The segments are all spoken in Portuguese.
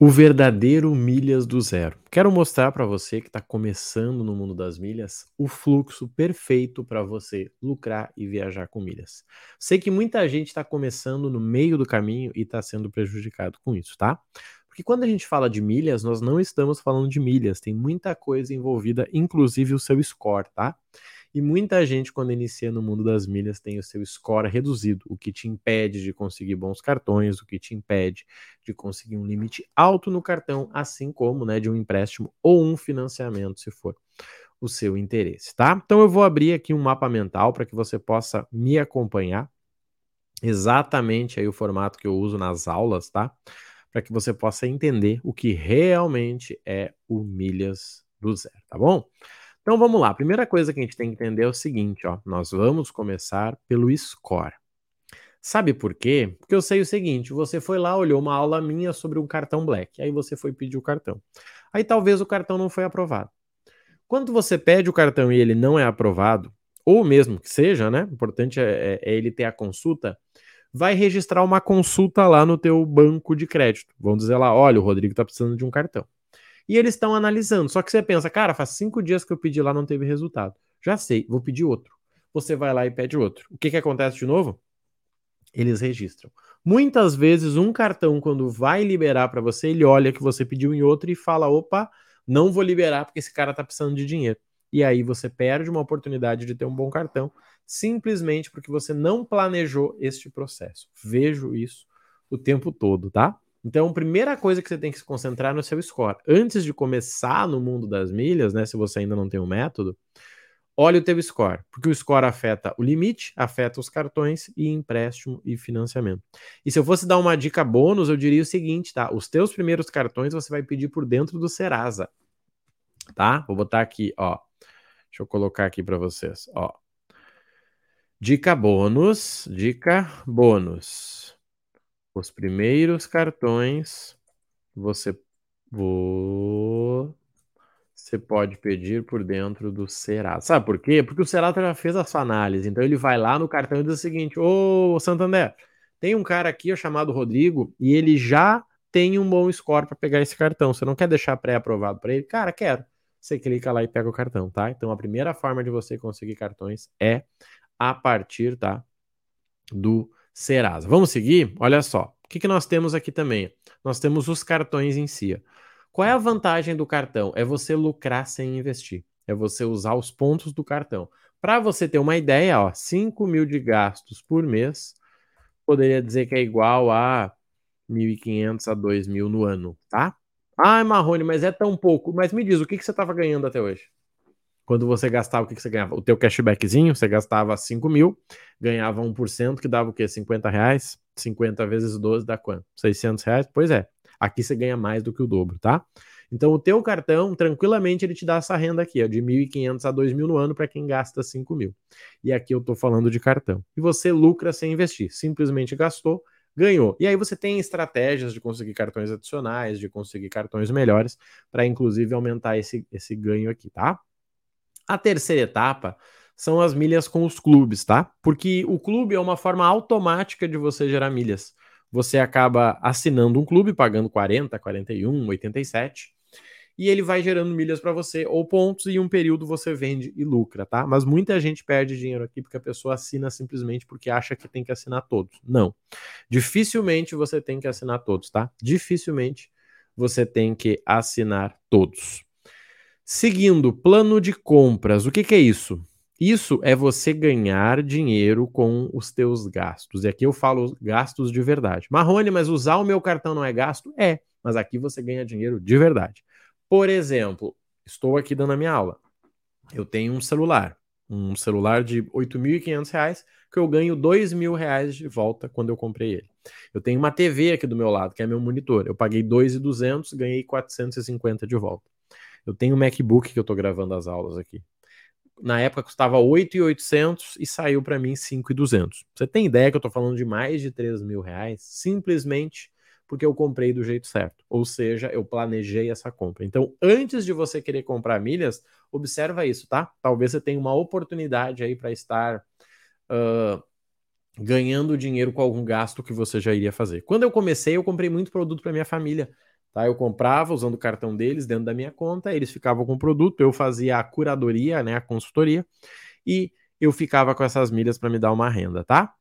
O verdadeiro milhas do zero. Quero mostrar para você que está começando no mundo das milhas o fluxo perfeito para você lucrar e viajar com milhas. Sei que muita gente está começando no meio do caminho e está sendo prejudicado com isso, tá? Porque quando a gente fala de milhas, nós não estamos falando de milhas, tem muita coisa envolvida, inclusive o seu score, tá? E muita gente, quando inicia no mundo das milhas, tem o seu score reduzido, o que te impede de conseguir bons cartões, o que te impede de conseguir um limite alto no cartão, assim como né, de um empréstimo ou um financiamento, se for o seu interesse, tá? Então eu vou abrir aqui um mapa mental para que você possa me acompanhar exatamente aí o formato que eu uso nas aulas, tá? Para que você possa entender o que realmente é o milhas do zero, tá bom? Então vamos lá. A primeira coisa que a gente tem que entender é o seguinte, ó. Nós vamos começar pelo score. Sabe por quê? Porque eu sei o seguinte: você foi lá, olhou uma aula minha sobre um cartão black, aí você foi pedir o cartão. Aí talvez o cartão não foi aprovado. Quando você pede o cartão e ele não é aprovado, ou mesmo que seja, né? O importante é, é, é ele ter a consulta. Vai registrar uma consulta lá no teu banco de crédito. Vão dizer lá, olha, o Rodrigo está precisando de um cartão. E eles estão analisando. Só que você pensa, cara, faz cinco dias que eu pedi lá, não teve resultado. Já sei, vou pedir outro. Você vai lá e pede outro. O que, que acontece de novo? Eles registram. Muitas vezes, um cartão, quando vai liberar para você, ele olha que você pediu em outro e fala: opa, não vou liberar porque esse cara está precisando de dinheiro. E aí você perde uma oportunidade de ter um bom cartão, simplesmente porque você não planejou este processo. Vejo isso o tempo todo, tá? Então, primeira coisa que você tem que se concentrar no seu score. Antes de começar no mundo das milhas, né, se você ainda não tem um método, olhe o teu score, porque o score afeta o limite, afeta os cartões e empréstimo e financiamento. E se eu fosse dar uma dica bônus, eu diria o seguinte, tá? Os teus primeiros cartões você vai pedir por dentro do Serasa, tá? Vou botar aqui, ó. Deixa eu colocar aqui para vocês, ó. Dica bônus, dica bônus. Os primeiros cartões você você pode pedir por dentro do Serasa. Sabe por quê? Porque o Serasa já fez a sua análise. Então ele vai lá no cartão e diz o seguinte: Ô Santander, tem um cara aqui chamado Rodrigo e ele já tem um bom score para pegar esse cartão. Você não quer deixar pré-aprovado para ele? Cara, quero. Você clica lá e pega o cartão, tá? Então a primeira forma de você conseguir cartões é a partir, tá? Do Serasa. Vamos seguir? Olha só. O que, que nós temos aqui também? Nós temos os cartões em si. Qual é a vantagem do cartão? É você lucrar sem investir. É você usar os pontos do cartão. Para você ter uma ideia, ó, 5 mil de gastos por mês poderia dizer que é igual a 1.500 a 2.000 no ano, tá? Ai, Marrone, mas é tão pouco. Mas me diz, o que, que você estava ganhando até hoje? Quando você gastava, o que, que você ganhava? O teu cashbackzinho, você gastava 5 mil, ganhava 1%, que dava o quê? 50 reais? 50 vezes 12 dá quanto? 600 reais? Pois é. Aqui você ganha mais do que o dobro, tá? Então o teu cartão, tranquilamente, ele te dá essa renda aqui, ó, de 1.500 a 2.000 no ano para quem gasta 5 mil. E aqui eu tô falando de cartão. E você lucra sem investir. Simplesmente gastou, ganhou. E aí você tem estratégias de conseguir cartões adicionais, de conseguir cartões melhores, para inclusive aumentar esse, esse ganho aqui, tá? A terceira etapa são as milhas com os clubes, tá? Porque o clube é uma forma automática de você gerar milhas. Você acaba assinando um clube, pagando 40, 41, 87, e ele vai gerando milhas para você ou pontos, e em um período você vende e lucra, tá? Mas muita gente perde dinheiro aqui porque a pessoa assina simplesmente porque acha que tem que assinar todos. Não. Dificilmente você tem que assinar todos, tá? Dificilmente você tem que assinar todos. Seguindo, plano de compras. O que, que é isso? Isso é você ganhar dinheiro com os teus gastos. E aqui eu falo gastos de verdade. Marrone, mas usar o meu cartão não é gasto? É, mas aqui você ganha dinheiro de verdade. Por exemplo, estou aqui dando a minha aula. Eu tenho um celular, um celular de R$ 8.500 que eu ganho R$ 2.000 de volta quando eu comprei ele. Eu tenho uma TV aqui do meu lado, que é meu monitor. Eu paguei R$ 2.200, ganhei 450 de volta. Eu tenho um MacBook que eu tô gravando as aulas aqui. Na época custava 8,800 e saiu para mim 5,200. Você tem ideia que eu tô falando de mais de 3 mil reais? Simplesmente porque eu comprei do jeito certo. Ou seja, eu planejei essa compra. Então, antes de você querer comprar milhas, observa isso, tá? Talvez você tenha uma oportunidade aí para estar uh, ganhando dinheiro com algum gasto que você já iria fazer. Quando eu comecei, eu comprei muito produto para minha família Tá? Eu comprava usando o cartão deles dentro da minha conta, eles ficavam com o produto, eu fazia a curadoria, né, a consultoria, e eu ficava com essas milhas para me dar uma renda, tá?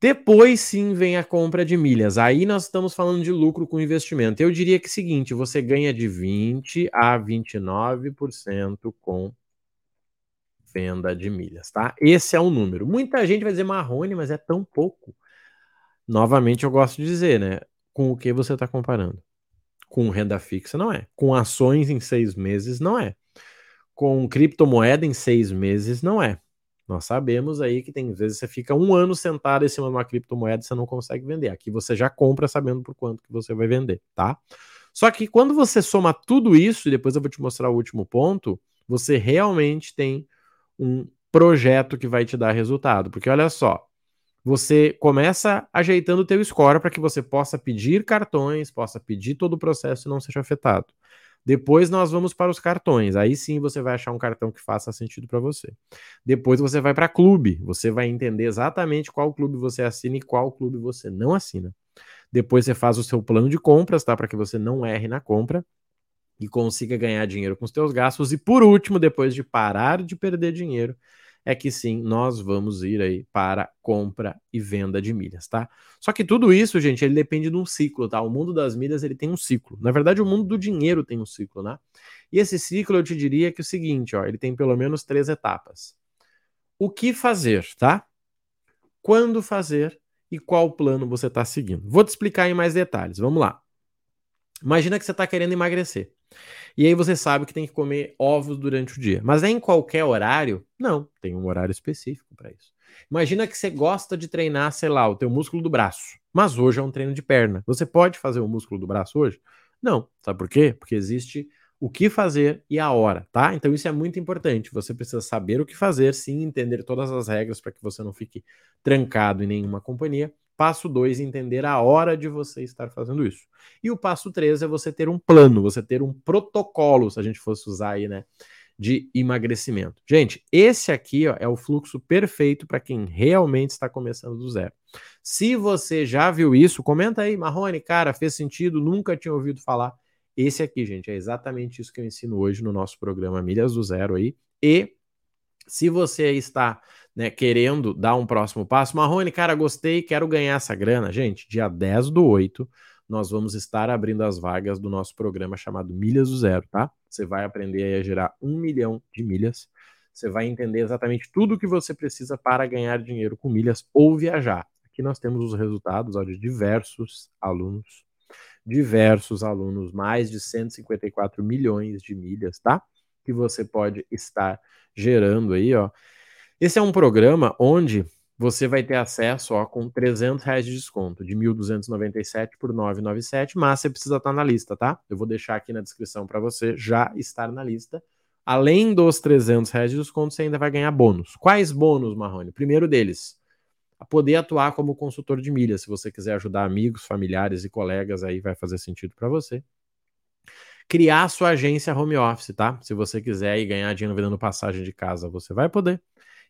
Depois sim vem a compra de milhas. Aí nós estamos falando de lucro com investimento. Eu diria que é o seguinte, você ganha de 20 a 29% com venda de milhas, tá? Esse é o número. Muita gente vai dizer Marrone, mas é tão pouco. Novamente eu gosto de dizer, né? Com o que você está comparando? Com renda fixa não é. Com ações em seis meses não é. Com criptomoeda em seis meses não é. Nós sabemos aí que tem vezes você fica um ano sentado em cima de uma criptomoeda e você não consegue vender. Aqui você já compra sabendo por quanto que você vai vender, tá? Só que quando você soma tudo isso, e depois eu vou te mostrar o último ponto, você realmente tem um projeto que vai te dar resultado. Porque olha só, você começa ajeitando o teu score para que você possa pedir cartões, possa pedir todo o processo e não seja afetado. Depois nós vamos para os cartões. Aí sim você vai achar um cartão que faça sentido para você. Depois você vai para clube. Você vai entender exatamente qual clube você assina e qual clube você não assina. Depois você faz o seu plano de compras, tá? Para que você não erre na compra e consiga ganhar dinheiro com os teus gastos. E por último, depois de parar de perder dinheiro, é que sim, nós vamos ir aí para compra e venda de milhas, tá? Só que tudo isso, gente, ele depende de um ciclo, tá? O mundo das milhas, ele tem um ciclo. Na verdade, o mundo do dinheiro tem um ciclo, né? E esse ciclo, eu te diria que é o seguinte, ó, ele tem pelo menos três etapas. O que fazer, tá? Quando fazer e qual plano você está seguindo. Vou te explicar em mais detalhes. Vamos lá. Imagina que você está querendo emagrecer. E aí você sabe que tem que comer ovos durante o dia. Mas é em qualquer horário? Não, tem um horário específico para isso. Imagina que você gosta de treinar, sei lá, o teu músculo do braço. Mas hoje é um treino de perna. Você pode fazer o músculo do braço hoje? Não. Sabe por quê? Porque existe o que fazer e a hora, tá? Então isso é muito importante. Você precisa saber o que fazer, sim, entender todas as regras para que você não fique trancado em nenhuma companhia Passo 2, entender a hora de você estar fazendo isso. E o passo 3 é você ter um plano, você ter um protocolo, se a gente fosse usar aí, né? De emagrecimento. Gente, esse aqui ó, é o fluxo perfeito para quem realmente está começando do zero. Se você já viu isso, comenta aí, Marrone, cara, fez sentido, nunca tinha ouvido falar. Esse aqui, gente, é exatamente isso que eu ensino hoje no nosso programa Milhas do Zero aí. E se você está né, querendo dar um próximo passo, Marrone, cara, gostei, quero ganhar essa grana. Gente, dia 10 do 8, nós vamos estar abrindo as vagas do nosso programa chamado Milhas do Zero, tá? Você vai aprender a gerar um milhão de milhas. Você vai entender exatamente tudo o que você precisa para ganhar dinheiro com milhas ou viajar. Aqui nós temos os resultados ó, de diversos alunos, diversos alunos, mais de 154 milhões de milhas, tá? Que você pode estar gerando aí, ó. Esse é um programa onde você vai ter acesso ó, com 300 reais de desconto, de 1.297 por 997, mas você precisa estar na lista, tá? Eu vou deixar aqui na descrição para você já estar na lista. Além dos 300 reais de desconto, você ainda vai ganhar bônus. Quais bônus, Marrone? Primeiro deles, poder atuar como consultor de milhas. Se você quiser ajudar amigos, familiares e colegas, aí vai fazer sentido para você criar sua agência home office, tá? Se você quiser ir ganhar dinheiro vendendo passagem de casa, você vai poder.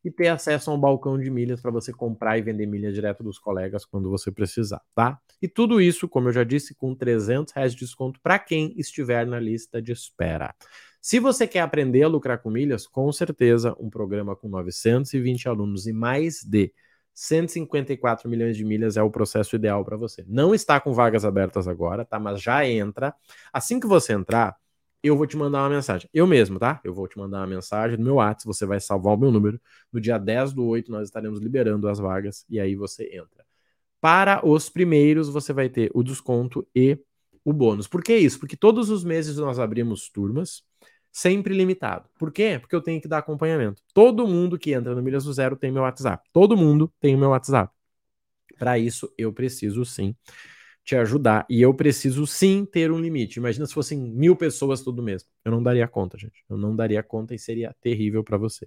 E ter acesso a um balcão de milhas para você comprar e vender milhas direto dos colegas quando você precisar, tá? E tudo isso, como eu já disse, com 300 reais de desconto para quem estiver na lista de espera. Se você quer aprender a lucrar com milhas, com certeza um programa com 920 alunos e mais de 154 milhões de milhas é o processo ideal para você. Não está com vagas abertas agora, tá? Mas já entra. Assim que você entrar, eu vou te mandar uma mensagem. Eu mesmo, tá? Eu vou te mandar uma mensagem no meu WhatsApp, você vai salvar o meu número. No dia 10 do 8 nós estaremos liberando as vagas e aí você entra. Para os primeiros, você vai ter o desconto e o bônus. Por que isso? Porque todos os meses nós abrimos turmas sempre limitado. Por quê? Porque eu tenho que dar acompanhamento. Todo mundo que entra no Milhas do Zero tem meu WhatsApp. Todo mundo tem o meu WhatsApp. Para isso, eu preciso sim te ajudar. E eu preciso sim ter um limite. Imagina se fossem mil pessoas todo mês. Eu não daria conta, gente. Eu não daria conta e seria terrível para você.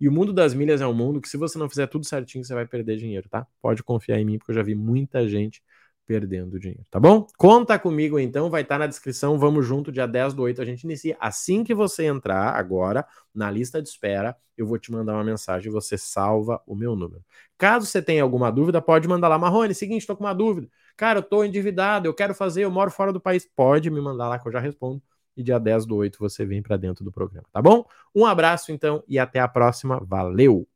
E o mundo das milhas é um mundo que, se você não fizer tudo certinho, você vai perder dinheiro, tá? Pode confiar em mim, porque eu já vi muita gente perdendo dinheiro, tá bom? Conta comigo então, vai estar tá na descrição, vamos junto, dia 10 do 8 a gente inicia. Assim que você entrar agora na lista de espera, eu vou te mandar uma mensagem você salva o meu número. Caso você tenha alguma dúvida, pode mandar lá, Marrone, seguinte, estou com uma dúvida. Cara, eu tô endividado, eu quero fazer, eu moro fora do país. Pode me mandar lá que eu já respondo. E dia 10 do 8 você vem para dentro do programa, tá bom? Um abraço então e até a próxima. Valeu!